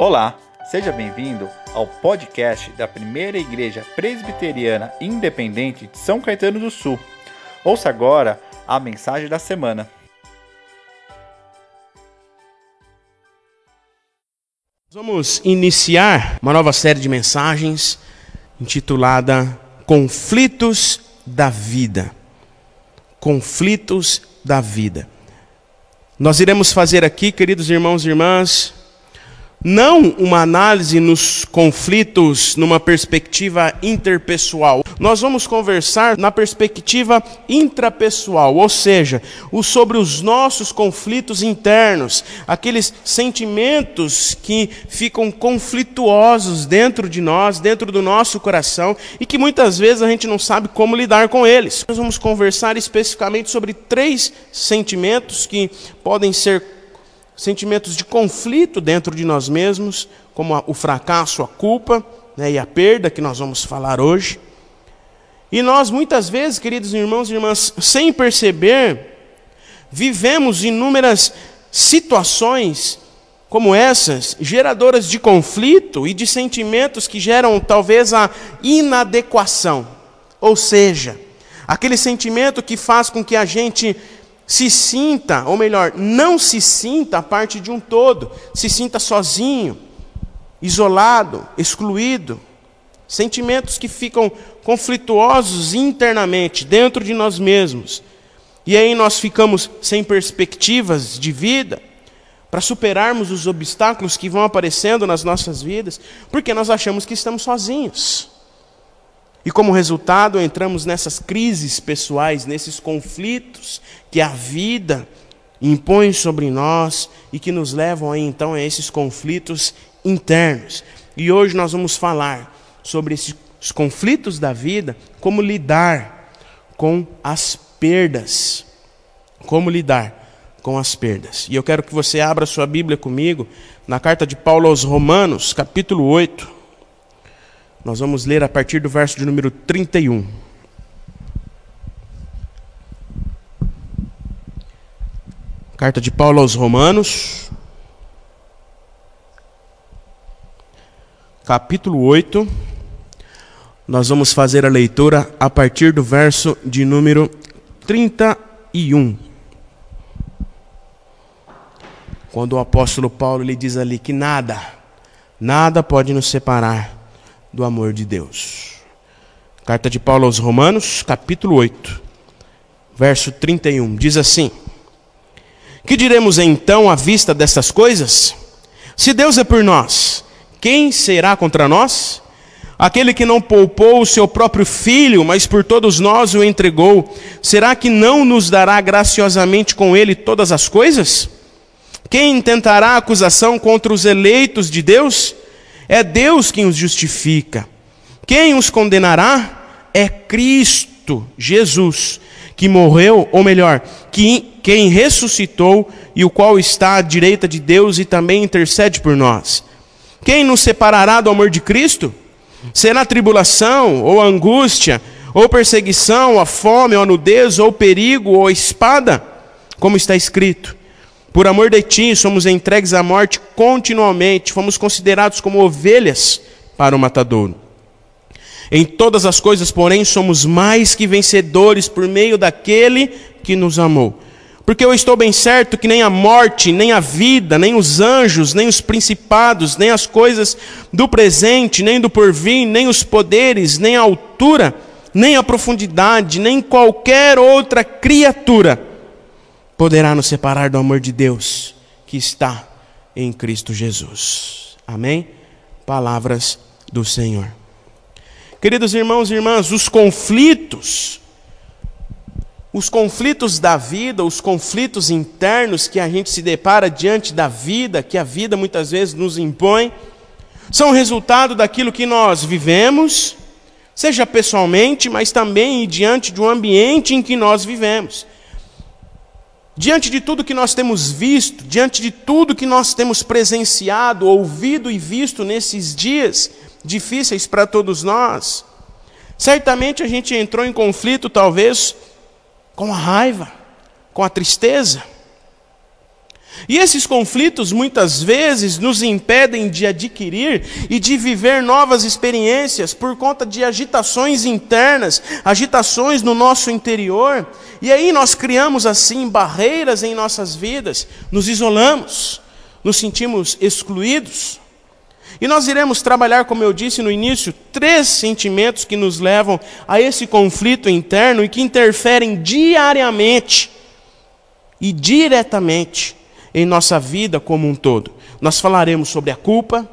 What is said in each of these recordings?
Olá, seja bem-vindo ao podcast da Primeira Igreja Presbiteriana Independente de São Caetano do Sul. Ouça agora a mensagem da semana. Vamos iniciar uma nova série de mensagens intitulada Conflitos da Vida. Conflitos da Vida. Nós iremos fazer aqui, queridos irmãos e irmãs, não uma análise nos conflitos numa perspectiva interpessoal. Nós vamos conversar na perspectiva intrapessoal, ou seja, o sobre os nossos conflitos internos, aqueles sentimentos que ficam conflituosos dentro de nós, dentro do nosso coração e que muitas vezes a gente não sabe como lidar com eles. Nós vamos conversar especificamente sobre três sentimentos que podem ser sentimentos de conflito dentro de nós mesmos, como o fracasso, a culpa né, e a perda, que nós vamos falar hoje. E nós, muitas vezes, queridos irmãos e irmãs, sem perceber, vivemos inúmeras situações como essas, geradoras de conflito e de sentimentos que geram talvez a inadequação. Ou seja, aquele sentimento que faz com que a gente se sinta, ou melhor, não se sinta parte de um todo, se sinta sozinho, isolado, excluído. Sentimentos que ficam conflituosos internamente, dentro de nós mesmos. E aí nós ficamos sem perspectivas de vida para superarmos os obstáculos que vão aparecendo nas nossas vidas, porque nós achamos que estamos sozinhos. E como resultado, entramos nessas crises pessoais, nesses conflitos que a vida impõe sobre nós e que nos levam aí então a esses conflitos internos. E hoje nós vamos falar sobre esses conflitos da vida, como lidar com as perdas. Como lidar com as perdas. E eu quero que você abra sua Bíblia comigo na carta de Paulo aos Romanos, capítulo 8. Nós vamos ler a partir do verso de número 31. Carta de Paulo aos Romanos, capítulo 8. Nós vamos fazer a leitura a partir do verso de número 31. Quando o apóstolo Paulo lhe diz ali que nada, nada pode nos separar do amor de Deus. Carta de Paulo aos Romanos, capítulo 8, verso 31, diz assim: Que diremos então à vista dessas coisas? Se Deus é por nós, quem será contra nós? Aquele que não poupou o seu próprio filho, mas por todos nós o entregou, será que não nos dará graciosamente com ele todas as coisas? Quem intentará acusação contra os eleitos de Deus? É Deus quem os justifica. Quem os condenará? É Cristo, Jesus, que morreu, ou melhor, que, quem ressuscitou e o qual está à direita de Deus e também intercede por nós. Quem nos separará do amor de Cristo? Será tribulação, ou angústia, ou perseguição, ou a fome, ou a nudez, ou perigo, ou espada? Como está escrito: por amor de ti, somos entregues à morte continuamente, fomos considerados como ovelhas para o matadouro. Em todas as coisas, porém, somos mais que vencedores por meio daquele que nos amou. Porque eu estou bem certo que nem a morte, nem a vida, nem os anjos, nem os principados, nem as coisas do presente, nem do porvir, nem os poderes, nem a altura, nem a profundidade, nem qualquer outra criatura poderá nos separar do amor de Deus que está em Cristo Jesus. Amém? Palavras do Senhor. Queridos irmãos e irmãs, os conflitos, os conflitos da vida, os conflitos internos que a gente se depara diante da vida, que a vida muitas vezes nos impõe, são resultado daquilo que nós vivemos, seja pessoalmente, mas também diante de um ambiente em que nós vivemos. Diante de tudo que nós temos visto, diante de tudo que nós temos presenciado, ouvido e visto nesses dias difíceis para todos nós, certamente a gente entrou em conflito, talvez, com a raiva, com a tristeza. E esses conflitos muitas vezes nos impedem de adquirir e de viver novas experiências por conta de agitações internas, agitações no nosso interior. E aí nós criamos assim barreiras em nossas vidas, nos isolamos, nos sentimos excluídos. E nós iremos trabalhar, como eu disse no início, três sentimentos que nos levam a esse conflito interno e que interferem diariamente e diretamente em nossa vida como um todo. Nós falaremos sobre a culpa,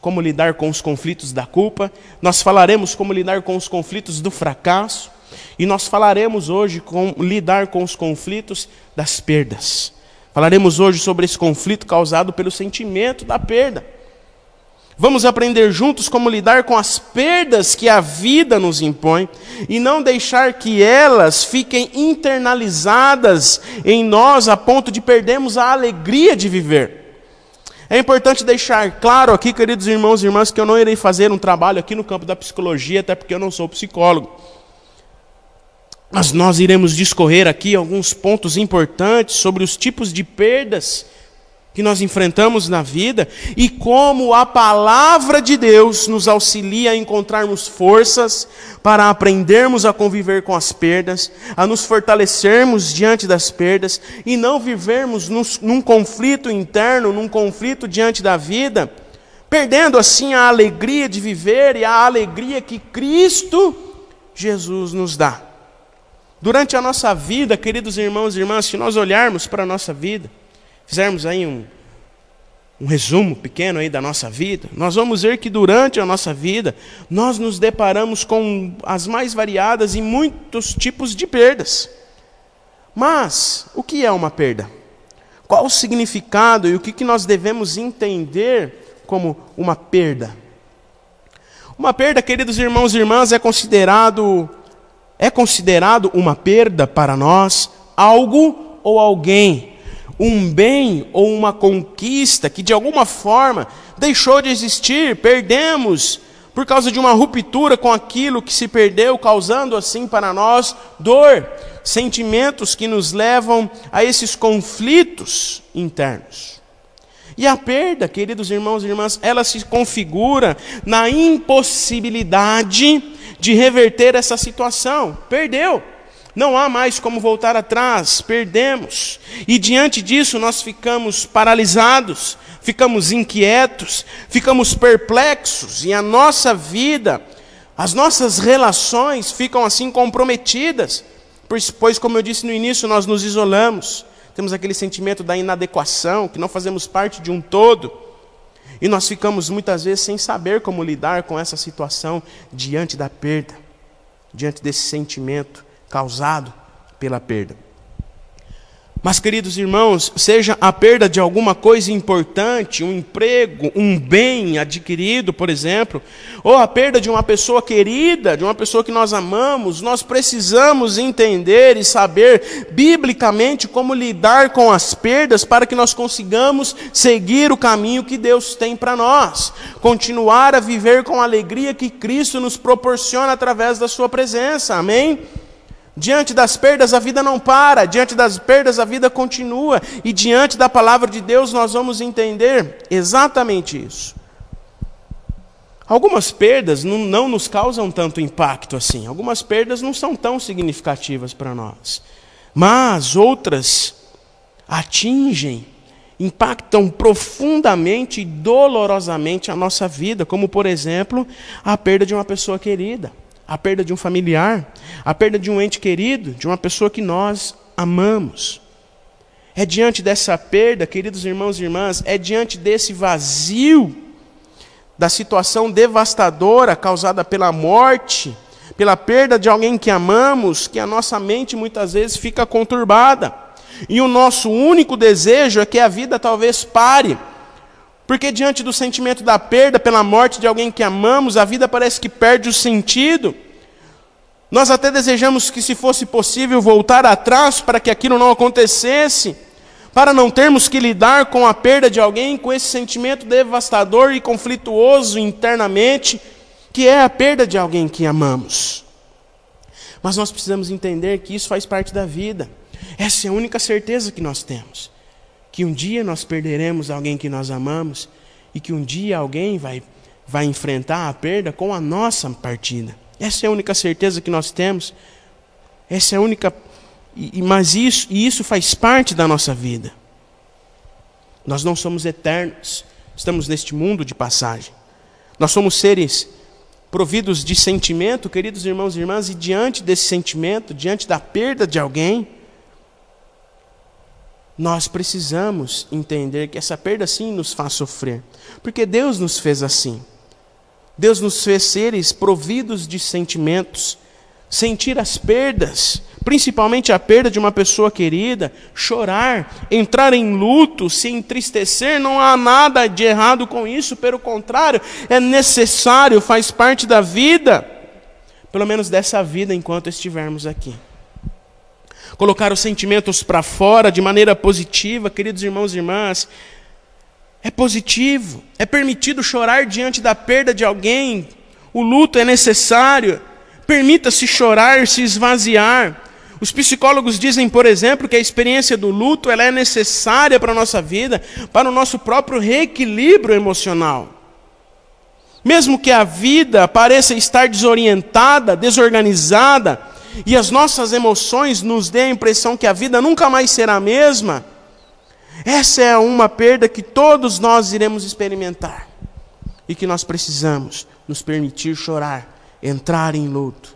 como lidar com os conflitos da culpa, nós falaremos como lidar com os conflitos do fracasso, e nós falaremos hoje como lidar com os conflitos das perdas. Falaremos hoje sobre esse conflito causado pelo sentimento da perda. Vamos aprender juntos como lidar com as perdas que a vida nos impõe e não deixar que elas fiquem internalizadas em nós a ponto de perdermos a alegria de viver. É importante deixar claro aqui, queridos irmãos e irmãs, que eu não irei fazer um trabalho aqui no campo da psicologia, até porque eu não sou psicólogo. Mas nós iremos discorrer aqui alguns pontos importantes sobre os tipos de perdas que nós enfrentamos na vida e como a palavra de Deus nos auxilia a encontrarmos forças para aprendermos a conviver com as perdas, a nos fortalecermos diante das perdas e não vivermos num, num conflito interno, num conflito diante da vida, perdendo assim a alegria de viver e a alegria que Cristo Jesus nos dá. Durante a nossa vida, queridos irmãos e irmãs, se nós olharmos para a nossa vida, fizermos aí um, um resumo pequeno aí da nossa vida, nós vamos ver que durante a nossa vida nós nos deparamos com as mais variadas e muitos tipos de perdas. Mas o que é uma perda? Qual o significado e o que, que nós devemos entender como uma perda? Uma perda, queridos irmãos e irmãs, é considerado é considerado uma perda para nós algo ou alguém um bem ou uma conquista que de alguma forma deixou de existir, perdemos por causa de uma ruptura com aquilo que se perdeu, causando assim para nós dor, sentimentos que nos levam a esses conflitos internos. E a perda, queridos irmãos e irmãs, ela se configura na impossibilidade de reverter essa situação. Perdeu. Não há mais como voltar atrás, perdemos. E diante disso nós ficamos paralisados, ficamos inquietos, ficamos perplexos, e a nossa vida, as nossas relações ficam assim comprometidas, pois, pois como eu disse no início, nós nos isolamos, temos aquele sentimento da inadequação, que não fazemos parte de um todo. E nós ficamos muitas vezes sem saber como lidar com essa situação diante da perda, diante desse sentimento causado pela perda. Mas, queridos irmãos, seja a perda de alguma coisa importante, um emprego, um bem adquirido, por exemplo, ou a perda de uma pessoa querida, de uma pessoa que nós amamos, nós precisamos entender e saber biblicamente como lidar com as perdas para que nós consigamos seguir o caminho que Deus tem para nós, continuar a viver com a alegria que Cristo nos proporciona através da Sua presença. Amém? Diante das perdas, a vida não para, diante das perdas, a vida continua, e diante da palavra de Deus, nós vamos entender exatamente isso. Algumas perdas não, não nos causam tanto impacto assim, algumas perdas não são tão significativas para nós, mas outras atingem, impactam profundamente e dolorosamente a nossa vida, como por exemplo, a perda de uma pessoa querida a perda de um familiar, a perda de um ente querido, de uma pessoa que nós amamos. É diante dessa perda, queridos irmãos e irmãs, é diante desse vazio, da situação devastadora causada pela morte, pela perda de alguém que amamos, que a nossa mente muitas vezes fica conturbada. E o nosso único desejo é que a vida talvez pare porque diante do sentimento da perda pela morte de alguém que amamos, a vida parece que perde o sentido. Nós até desejamos que, se fosse possível, voltar atrás para que aquilo não acontecesse, para não termos que lidar com a perda de alguém, com esse sentimento devastador e conflituoso internamente, que é a perda de alguém que amamos. Mas nós precisamos entender que isso faz parte da vida. Essa é a única certeza que nós temos que um dia nós perderemos alguém que nós amamos e que um dia alguém vai, vai enfrentar a perda com a nossa partida. Essa é a única certeza que nós temos. Essa é a única. Mas isso, e isso faz parte da nossa vida. Nós não somos eternos, estamos neste mundo de passagem. Nós somos seres providos de sentimento, queridos irmãos e irmãs, e diante desse sentimento, diante da perda de alguém, nós precisamos entender que essa perda sim nos faz sofrer, porque Deus nos fez assim. Deus nos fez seres providos de sentimentos, sentir as perdas, principalmente a perda de uma pessoa querida, chorar, entrar em luto, se entristecer, não há nada de errado com isso, pelo contrário, é necessário, faz parte da vida, pelo menos dessa vida enquanto estivermos aqui. Colocar os sentimentos para fora de maneira positiva, queridos irmãos e irmãs, é positivo, é permitido chorar diante da perda de alguém, o luto é necessário, permita-se chorar, se esvaziar. Os psicólogos dizem, por exemplo, que a experiência do luto ela é necessária para a nossa vida, para o nosso próprio reequilíbrio emocional. Mesmo que a vida pareça estar desorientada, desorganizada, e as nossas emoções nos dê a impressão que a vida nunca mais será a mesma, essa é uma perda que todos nós iremos experimentar e que nós precisamos nos permitir chorar, entrar em luto.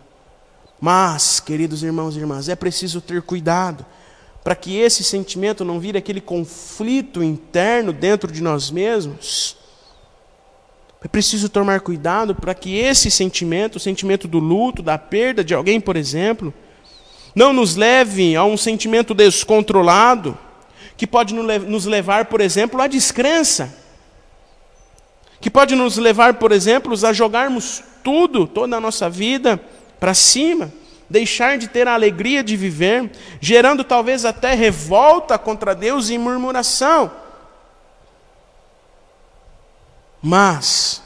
Mas, queridos irmãos e irmãs, é preciso ter cuidado para que esse sentimento não vire aquele conflito interno dentro de nós mesmos. É preciso tomar cuidado para que esse sentimento, o sentimento do luto, da perda de alguém, por exemplo, não nos leve a um sentimento descontrolado que pode nos levar, por exemplo, à descrença, que pode nos levar, por exemplo, a jogarmos tudo, toda a nossa vida para cima, deixar de ter a alegria de viver, gerando talvez até revolta contra Deus e murmuração. Mas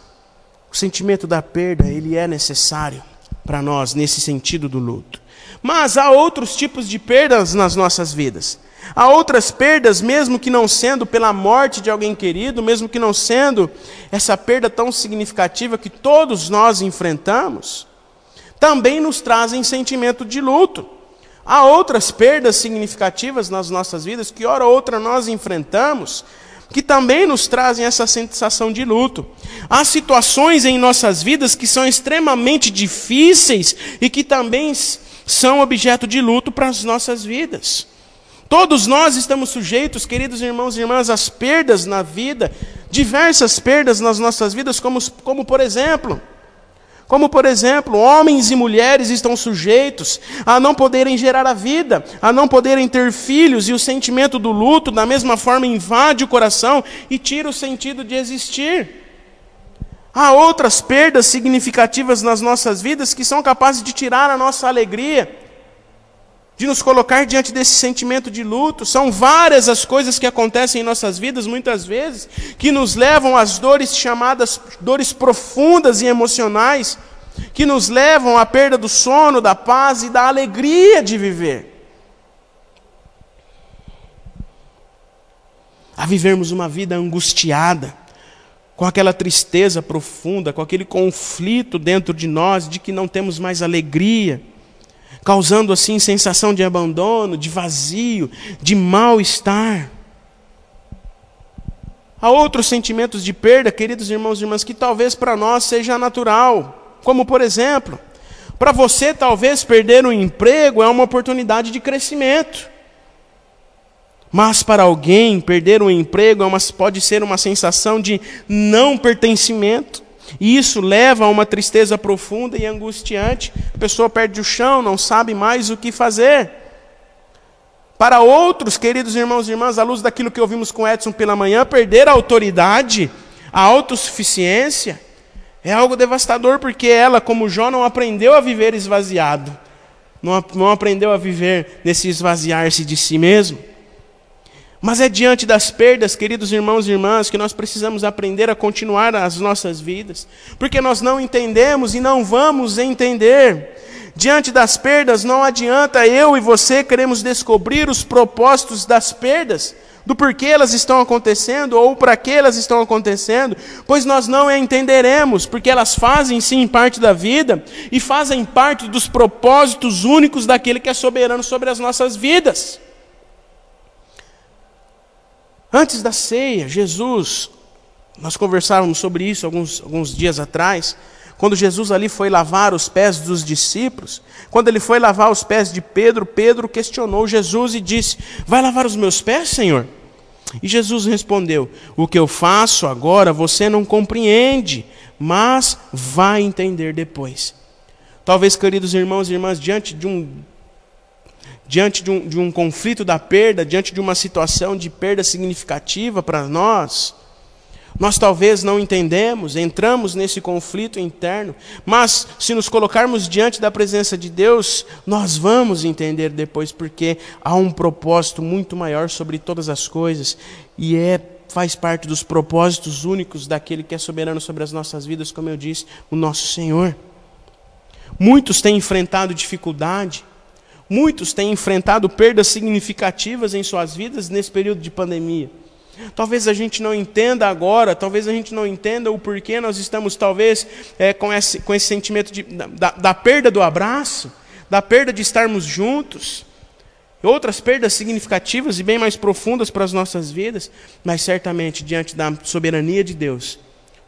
o sentimento da perda, ele é necessário para nós nesse sentido do luto. Mas há outros tipos de perdas nas nossas vidas. Há outras perdas, mesmo que não sendo pela morte de alguém querido, mesmo que não sendo essa perda tão significativa que todos nós enfrentamos, também nos trazem sentimento de luto. Há outras perdas significativas nas nossas vidas que, hora ou outra, nós enfrentamos, que também nos trazem essa sensação de luto. Há situações em nossas vidas que são extremamente difíceis e que também são objeto de luto para as nossas vidas. Todos nós estamos sujeitos, queridos irmãos e irmãs, às perdas na vida, diversas perdas nas nossas vidas, como, como por exemplo, como por exemplo, homens e mulheres estão sujeitos a não poderem gerar a vida, a não poderem ter filhos, e o sentimento do luto, da mesma forma, invade o coração e tira o sentido de existir. Há outras perdas significativas nas nossas vidas que são capazes de tirar a nossa alegria de nos colocar diante desse sentimento de luto. São várias as coisas que acontecem em nossas vidas, muitas vezes, que nos levam às dores chamadas dores profundas e emocionais, que nos levam à perda do sono, da paz e da alegria de viver. A vivermos uma vida angustiada, com aquela tristeza profunda, com aquele conflito dentro de nós de que não temos mais alegria causando assim sensação de abandono, de vazio, de mal-estar. Há outros sentimentos de perda, queridos irmãos e irmãs, que talvez para nós seja natural, como por exemplo, para você talvez perder um emprego é uma oportunidade de crescimento. Mas para alguém perder um emprego é uma, pode ser uma sensação de não pertencimento. E isso leva a uma tristeza profunda e angustiante. A pessoa perde o chão, não sabe mais o que fazer. Para outros, queridos irmãos e irmãs, à luz daquilo que ouvimos com Edson pela manhã, perder a autoridade, a autossuficiência, é algo devastador, porque ela, como Jó, não aprendeu a viver esvaziado, não, não aprendeu a viver nesse esvaziar-se de si mesmo. Mas é diante das perdas, queridos irmãos e irmãs, que nós precisamos aprender a continuar as nossas vidas, porque nós não entendemos e não vamos entender. Diante das perdas, não adianta eu e você queremos descobrir os propósitos das perdas, do porquê elas estão acontecendo ou para que elas estão acontecendo, pois nós não entenderemos, porque elas fazem sim parte da vida e fazem parte dos propósitos únicos daquele que é soberano sobre as nossas vidas. Antes da ceia, Jesus, nós conversávamos sobre isso alguns, alguns dias atrás, quando Jesus ali foi lavar os pés dos discípulos, quando ele foi lavar os pés de Pedro, Pedro questionou Jesus e disse: Vai lavar os meus pés, Senhor? E Jesus respondeu: O que eu faço agora você não compreende, mas vai entender depois. Talvez, queridos irmãos e irmãs, diante de um diante de um, de um conflito da perda, diante de uma situação de perda significativa para nós, nós talvez não entendemos, entramos nesse conflito interno, mas se nos colocarmos diante da presença de Deus, nós vamos entender depois, porque há um propósito muito maior sobre todas as coisas, e é faz parte dos propósitos únicos daquele que é soberano sobre as nossas vidas, como eu disse, o nosso Senhor. Muitos têm enfrentado dificuldade, muitos têm enfrentado perdas significativas em suas vidas nesse período de pandemia. Talvez a gente não entenda agora, talvez a gente não entenda o porquê nós estamos, talvez, é, com, esse, com esse sentimento de, da, da perda do abraço, da perda de estarmos juntos, outras perdas significativas e bem mais profundas para as nossas vidas, mas certamente, diante da soberania de Deus,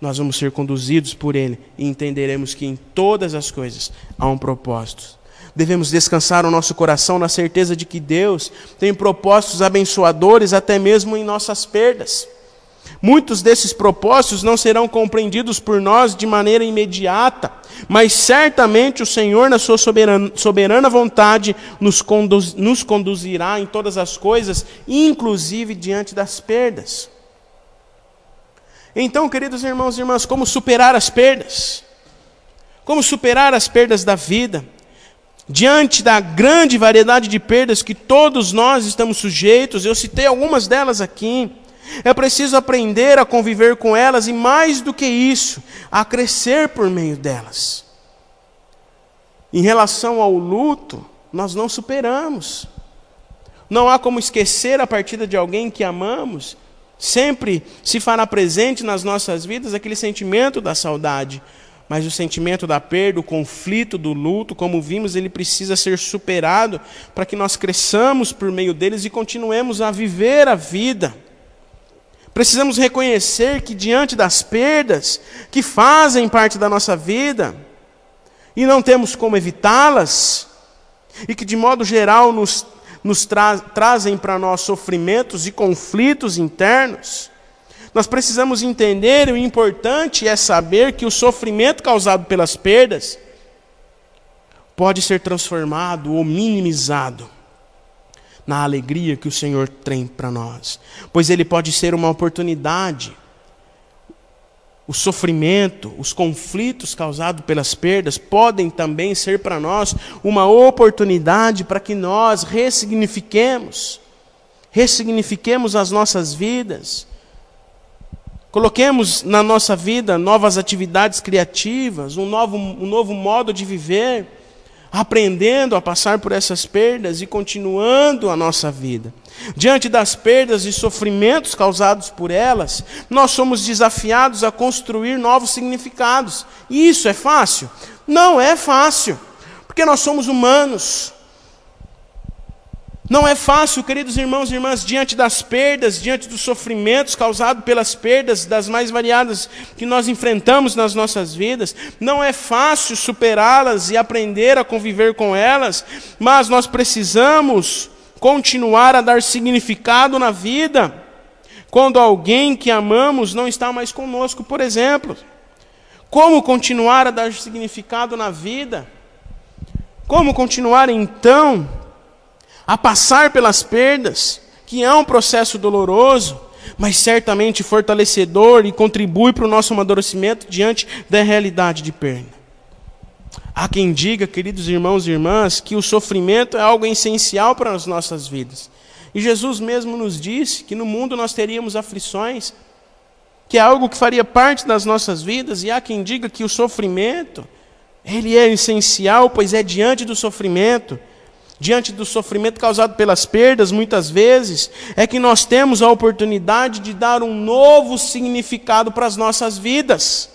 nós vamos ser conduzidos por Ele e entenderemos que em todas as coisas há um propósito Devemos descansar o nosso coração na certeza de que Deus tem propósitos abençoadores até mesmo em nossas perdas. Muitos desses propósitos não serão compreendidos por nós de maneira imediata, mas certamente o Senhor, na sua soberana, soberana vontade, nos, conduz, nos conduzirá em todas as coisas, inclusive diante das perdas. Então, queridos irmãos e irmãs, como superar as perdas? Como superar as perdas da vida? Diante da grande variedade de perdas que todos nós estamos sujeitos, eu citei algumas delas aqui. É preciso aprender a conviver com elas e, mais do que isso, a crescer por meio delas. Em relação ao luto, nós não superamos. Não há como esquecer a partida de alguém que amamos. Sempre se fará presente nas nossas vidas aquele sentimento da saudade. Mas o sentimento da perda, o conflito do luto, como vimos, ele precisa ser superado para que nós cresçamos por meio deles e continuemos a viver a vida. Precisamos reconhecer que diante das perdas que fazem parte da nossa vida e não temos como evitá-las, e que de modo geral nos, nos tra trazem para nós sofrimentos e conflitos internos, nós precisamos entender, o importante é saber que o sofrimento causado pelas perdas pode ser transformado ou minimizado na alegria que o Senhor tem para nós, pois ele pode ser uma oportunidade. O sofrimento, os conflitos causados pelas perdas podem também ser para nós uma oportunidade para que nós ressignifiquemos, ressignifiquemos as nossas vidas Coloquemos na nossa vida novas atividades criativas, um novo, um novo modo de viver, aprendendo a passar por essas perdas e continuando a nossa vida. Diante das perdas e sofrimentos causados por elas, nós somos desafiados a construir novos significados. E isso é fácil? Não é fácil, porque nós somos humanos. Não é fácil, queridos irmãos e irmãs, diante das perdas, diante dos sofrimentos causados pelas perdas das mais variadas que nós enfrentamos nas nossas vidas, não é fácil superá-las e aprender a conviver com elas, mas nós precisamos continuar a dar significado na vida quando alguém que amamos não está mais conosco, por exemplo. Como continuar a dar significado na vida? Como continuar então a passar pelas perdas, que é um processo doloroso, mas certamente fortalecedor e contribui para o nosso amadurecimento diante da realidade de perda. Há quem diga, queridos irmãos e irmãs, que o sofrimento é algo essencial para as nossas vidas. E Jesus mesmo nos disse que no mundo nós teríamos aflições, que é algo que faria parte das nossas vidas, e há quem diga que o sofrimento, ele é essencial, pois é diante do sofrimento diante do sofrimento causado pelas perdas, muitas vezes, é que nós temos a oportunidade de dar um novo significado para as nossas vidas,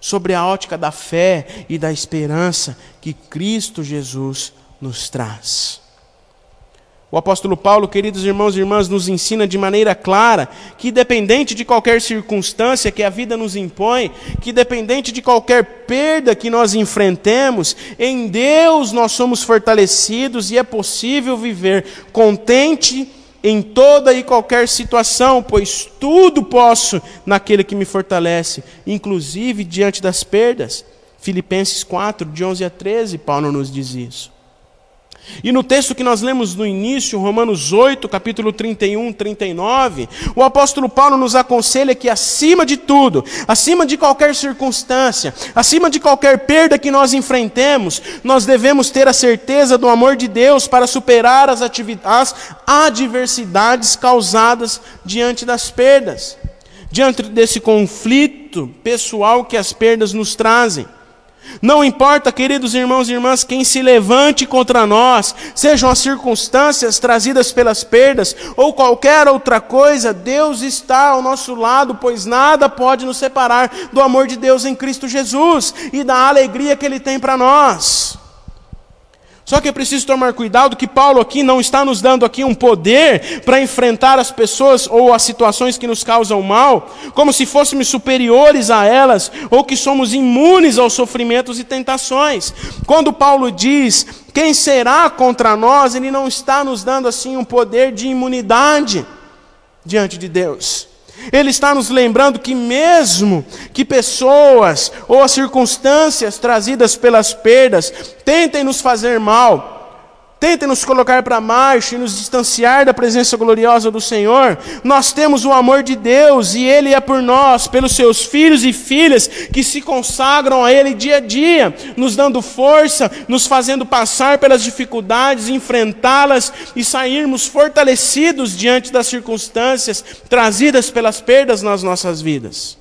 sobre a ótica da fé e da esperança que Cristo Jesus nos traz. O apóstolo Paulo, queridos irmãos e irmãs, nos ensina de maneira clara que, dependente de qualquer circunstância que a vida nos impõe, que dependente de qualquer perda que nós enfrentemos, em Deus nós somos fortalecidos e é possível viver contente em toda e qualquer situação, pois tudo posso naquele que me fortalece, inclusive diante das perdas. Filipenses 4, de 11 a 13, Paulo nos diz isso. E no texto que nós lemos no início, Romanos 8, capítulo 31, 39, o apóstolo Paulo nos aconselha que acima de tudo, acima de qualquer circunstância, acima de qualquer perda que nós enfrentemos, nós devemos ter a certeza do amor de Deus para superar as, as adversidades causadas diante das perdas, diante desse conflito pessoal que as perdas nos trazem. Não importa, queridos irmãos e irmãs, quem se levante contra nós, sejam as circunstâncias trazidas pelas perdas ou qualquer outra coisa, Deus está ao nosso lado, pois nada pode nos separar do amor de Deus em Cristo Jesus e da alegria que Ele tem para nós. Só que é preciso tomar cuidado que Paulo aqui não está nos dando aqui um poder para enfrentar as pessoas ou as situações que nos causam mal, como se fôssemos superiores a elas ou que somos imunes aos sofrimentos e tentações. Quando Paulo diz quem será contra nós, ele não está nos dando assim um poder de imunidade diante de Deus. Ele está nos lembrando que, mesmo que pessoas ou as circunstâncias trazidas pelas perdas tentem nos fazer mal, tentem nos colocar para baixo e nos distanciar da presença gloriosa do Senhor, nós temos o amor de Deus e Ele é por nós, pelos seus filhos e filhas que se consagram a Ele dia a dia, nos dando força, nos fazendo passar pelas dificuldades, enfrentá-las e sairmos fortalecidos diante das circunstâncias trazidas pelas perdas nas nossas vidas.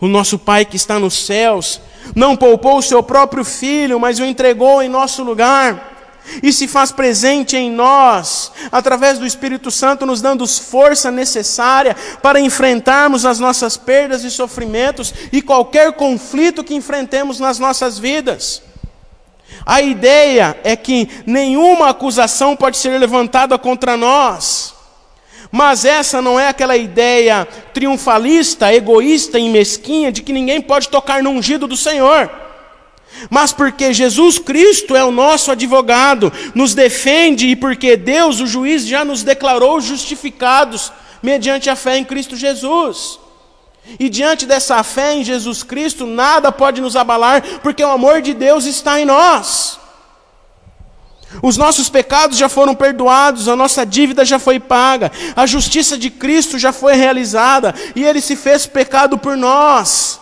O nosso Pai que está nos céus não poupou o seu próprio filho, mas o entregou em nosso lugar e se faz presente em nós, através do Espírito Santo, nos dando força necessária para enfrentarmos as nossas perdas e sofrimentos e qualquer conflito que enfrentemos nas nossas vidas. A ideia é que nenhuma acusação pode ser levantada contra nós. Mas essa não é aquela ideia triunfalista, egoísta e mesquinha de que ninguém pode tocar no ungido do Senhor mas porque Jesus Cristo é o nosso advogado, nos defende e porque Deus, o juiz, já nos declarou justificados mediante a fé em Cristo Jesus. E diante dessa fé em Jesus Cristo, nada pode nos abalar, porque o amor de Deus está em nós. Os nossos pecados já foram perdoados, a nossa dívida já foi paga, a justiça de Cristo já foi realizada, e Ele se fez pecado por nós.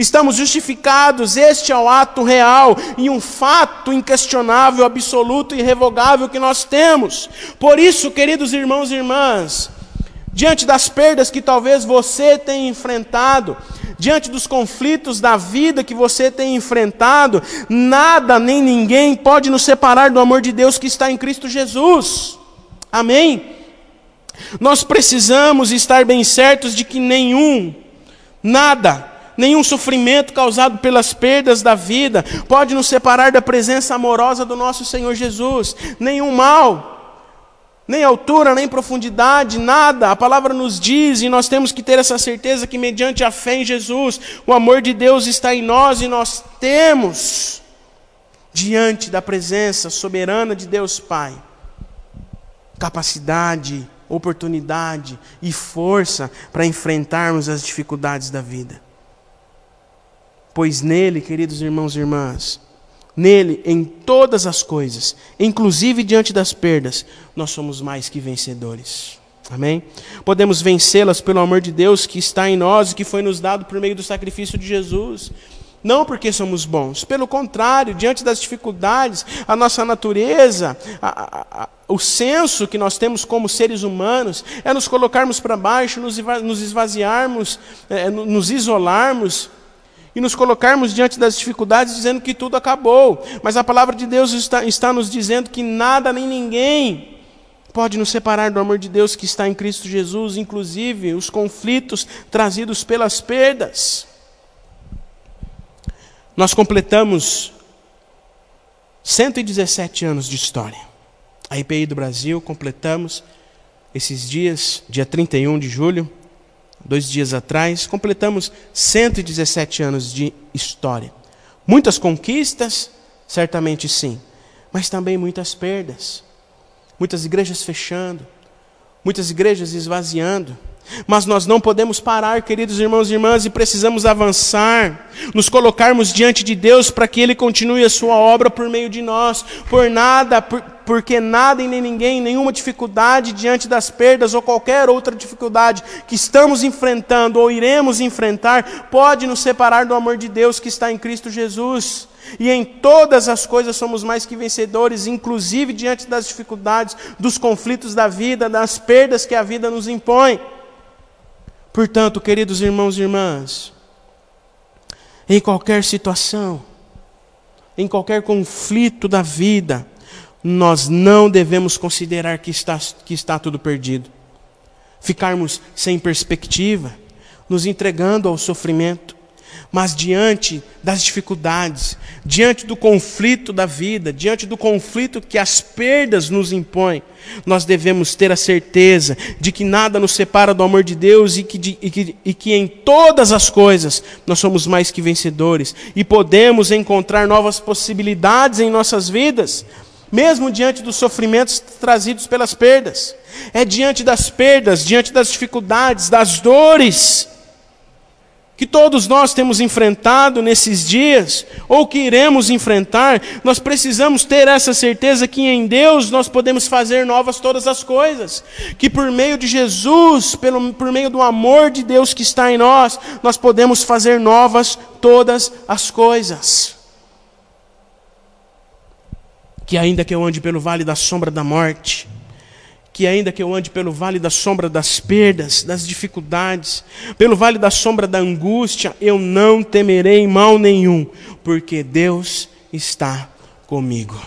Estamos justificados, este é o ato real e um fato inquestionável, absoluto e irrevogável que nós temos. Por isso, queridos irmãos e irmãs, diante das perdas que talvez você tenha enfrentado, diante dos conflitos da vida que você tem enfrentado, nada nem ninguém pode nos separar do amor de Deus que está em Cristo Jesus. Amém? Nós precisamos estar bem certos de que nenhum, nada, nenhum sofrimento causado pelas perdas da vida pode nos separar da presença amorosa do nosso Senhor Jesus, nenhum mal. Nem altura, nem profundidade, nada. A palavra nos diz, e nós temos que ter essa certeza que, mediante a fé em Jesus, o amor de Deus está em nós e nós temos, diante da presença soberana de Deus Pai, capacidade, oportunidade e força para enfrentarmos as dificuldades da vida. Pois nele, queridos irmãos e irmãs, nele, em todas as coisas, inclusive diante das perdas, nós somos mais que vencedores. Amém? Podemos vencê-las pelo amor de Deus que está em nós e que foi nos dado por meio do sacrifício de Jesus. Não porque somos bons, pelo contrário, diante das dificuldades, a nossa natureza, a, a, o senso que nós temos como seres humanos é nos colocarmos para baixo, nos esvaziarmos, é, nos isolarmos e nos colocarmos diante das dificuldades dizendo que tudo acabou. Mas a palavra de Deus está, está nos dizendo que nada nem ninguém pode nos separar do amor de Deus que está em Cristo Jesus, inclusive os conflitos trazidos pelas perdas. Nós completamos 117 anos de história. A IPI do Brasil completamos esses dias, dia 31 de julho, dois dias atrás, completamos 117 anos de história. Muitas conquistas, certamente sim, mas também muitas perdas. Muitas igrejas fechando, muitas igrejas esvaziando. Mas nós não podemos parar, queridos irmãos e irmãs, e precisamos avançar, nos colocarmos diante de Deus para que Ele continue a sua obra por meio de nós. Por nada, por, porque nada e nem ninguém, nenhuma dificuldade diante das perdas ou qualquer outra dificuldade que estamos enfrentando ou iremos enfrentar, pode nos separar do amor de Deus que está em Cristo Jesus. E em todas as coisas somos mais que vencedores, inclusive diante das dificuldades, dos conflitos da vida, das perdas que a vida nos impõe. Portanto, queridos irmãos e irmãs, em qualquer situação, em qualquer conflito da vida, nós não devemos considerar que está, que está tudo perdido. Ficarmos sem perspectiva, nos entregando ao sofrimento, mas diante das dificuldades, diante do conflito da vida, diante do conflito que as perdas nos impõem, nós devemos ter a certeza de que nada nos separa do amor de Deus e que, de, e que, e que em todas as coisas nós somos mais que vencedores e podemos encontrar novas possibilidades em nossas vidas, mesmo diante dos sofrimentos trazidos pelas perdas. É diante das perdas, diante das dificuldades, das dores, que todos nós temos enfrentado nesses dias, ou que iremos enfrentar, nós precisamos ter essa certeza que em Deus nós podemos fazer novas todas as coisas. Que por meio de Jesus, pelo, por meio do amor de Deus que está em nós, nós podemos fazer novas todas as coisas. Que ainda que eu ande pelo vale da sombra da morte, que ainda que eu ande pelo vale da sombra das perdas, das dificuldades, pelo vale da sombra da angústia, eu não temerei mal nenhum, porque Deus está comigo.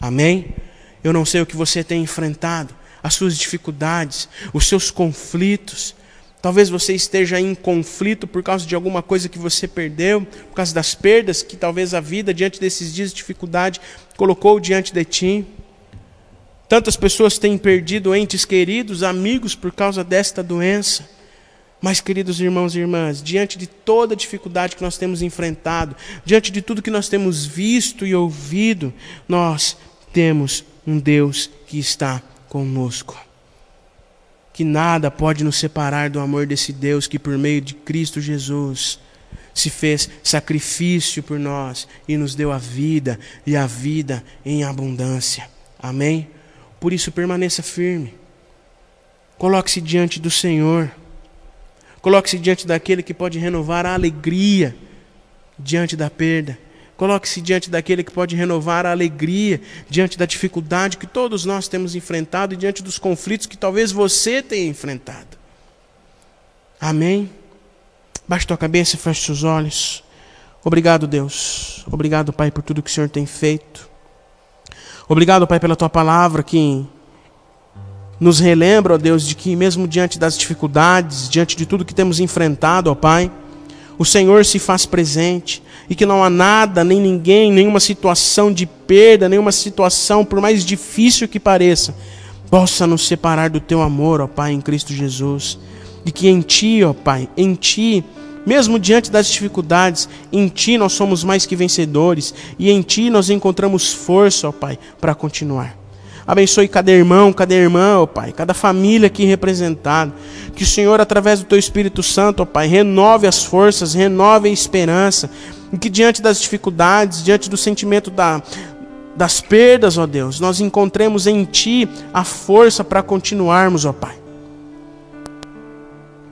Amém? Eu não sei o que você tem enfrentado, as suas dificuldades, os seus conflitos. Talvez você esteja em conflito por causa de alguma coisa que você perdeu, por causa das perdas que talvez a vida, diante desses dias de dificuldade, colocou diante de ti. Tantas pessoas têm perdido entes queridos, amigos por causa desta doença. Mas, queridos irmãos e irmãs, diante de toda a dificuldade que nós temos enfrentado, diante de tudo que nós temos visto e ouvido, nós temos um Deus que está conosco. Que nada pode nos separar do amor desse Deus que, por meio de Cristo Jesus, se fez sacrifício por nós e nos deu a vida e a vida em abundância. Amém? Por isso, permaneça firme. Coloque-se diante do Senhor. Coloque-se diante daquele que pode renovar a alegria diante da perda. Coloque-se diante daquele que pode renovar a alegria diante da dificuldade que todos nós temos enfrentado e diante dos conflitos que talvez você tenha enfrentado. Amém? Baixe tua cabeça e feche seus olhos. Obrigado, Deus. Obrigado, Pai, por tudo que o Senhor tem feito. Obrigado, Pai, pela tua palavra que nos relembra, ó Deus, de que mesmo diante das dificuldades, diante de tudo que temos enfrentado, ó Pai, o Senhor se faz presente e que não há nada, nem ninguém, nenhuma situação de perda, nenhuma situação, por mais difícil que pareça, possa nos separar do teu amor, ó Pai, em Cristo Jesus. E que em Ti, ó Pai, em Ti, mesmo diante das dificuldades, em Ti nós somos mais que vencedores e em Ti nós encontramos força, ó Pai, para continuar. Abençoe cada irmão, cada irmã, ó Pai, cada família aqui representada. Que o Senhor, através do Teu Espírito Santo, ó Pai, renove as forças, renove a esperança. E que diante das dificuldades, diante do sentimento da, das perdas, ó Deus, nós encontremos em Ti a força para continuarmos, ó Pai.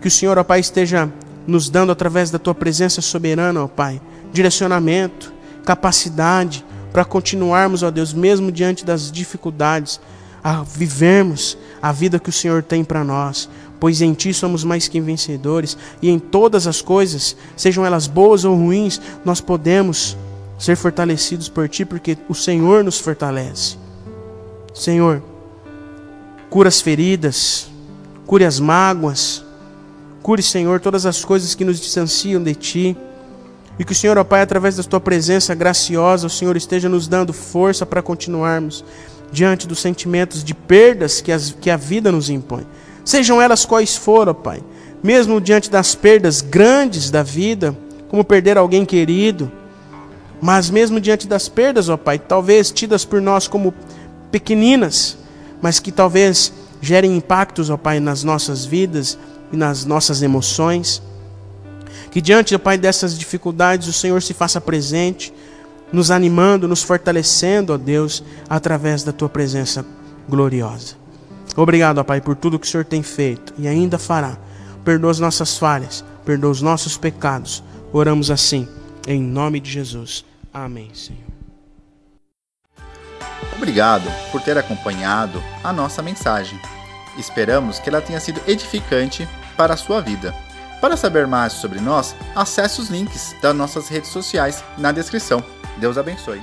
Que o Senhor, ó Pai, esteja nos dando através da tua presença soberana, ó Pai, direcionamento, capacidade para continuarmos, ó Deus, mesmo diante das dificuldades, a vivermos a vida que o Senhor tem para nós, pois em ti somos mais que vencedores, e em todas as coisas, sejam elas boas ou ruins, nós podemos ser fortalecidos por ti, porque o Senhor nos fortalece. Senhor, cura as feridas, cure as mágoas, cure, Senhor, todas as coisas que nos distanciam de ti. E que o Senhor, ó Pai, através da tua presença graciosa, o Senhor esteja nos dando força para continuarmos diante dos sentimentos de perdas que, as, que a vida nos impõe. Sejam elas quais forem, ó Pai. Mesmo diante das perdas grandes da vida, como perder alguém querido, mas mesmo diante das perdas, ó Pai, talvez tidas por nós como pequeninas, mas que talvez gerem impactos, ó Pai, nas nossas vidas e nas nossas emoções. Que diante, Pai, dessas dificuldades o Senhor se faça presente, nos animando, nos fortalecendo, ó Deus, através da tua presença gloriosa. Obrigado, ó Pai, por tudo que o Senhor tem feito e ainda fará. Perdoa as nossas falhas, perdoa os nossos pecados. Oramos assim, em nome de Jesus. Amém, Senhor. Obrigado por ter acompanhado a nossa mensagem. Esperamos que ela tenha sido edificante para a sua vida. Para saber mais sobre nós, acesse os links das nossas redes sociais na descrição. Deus abençoe.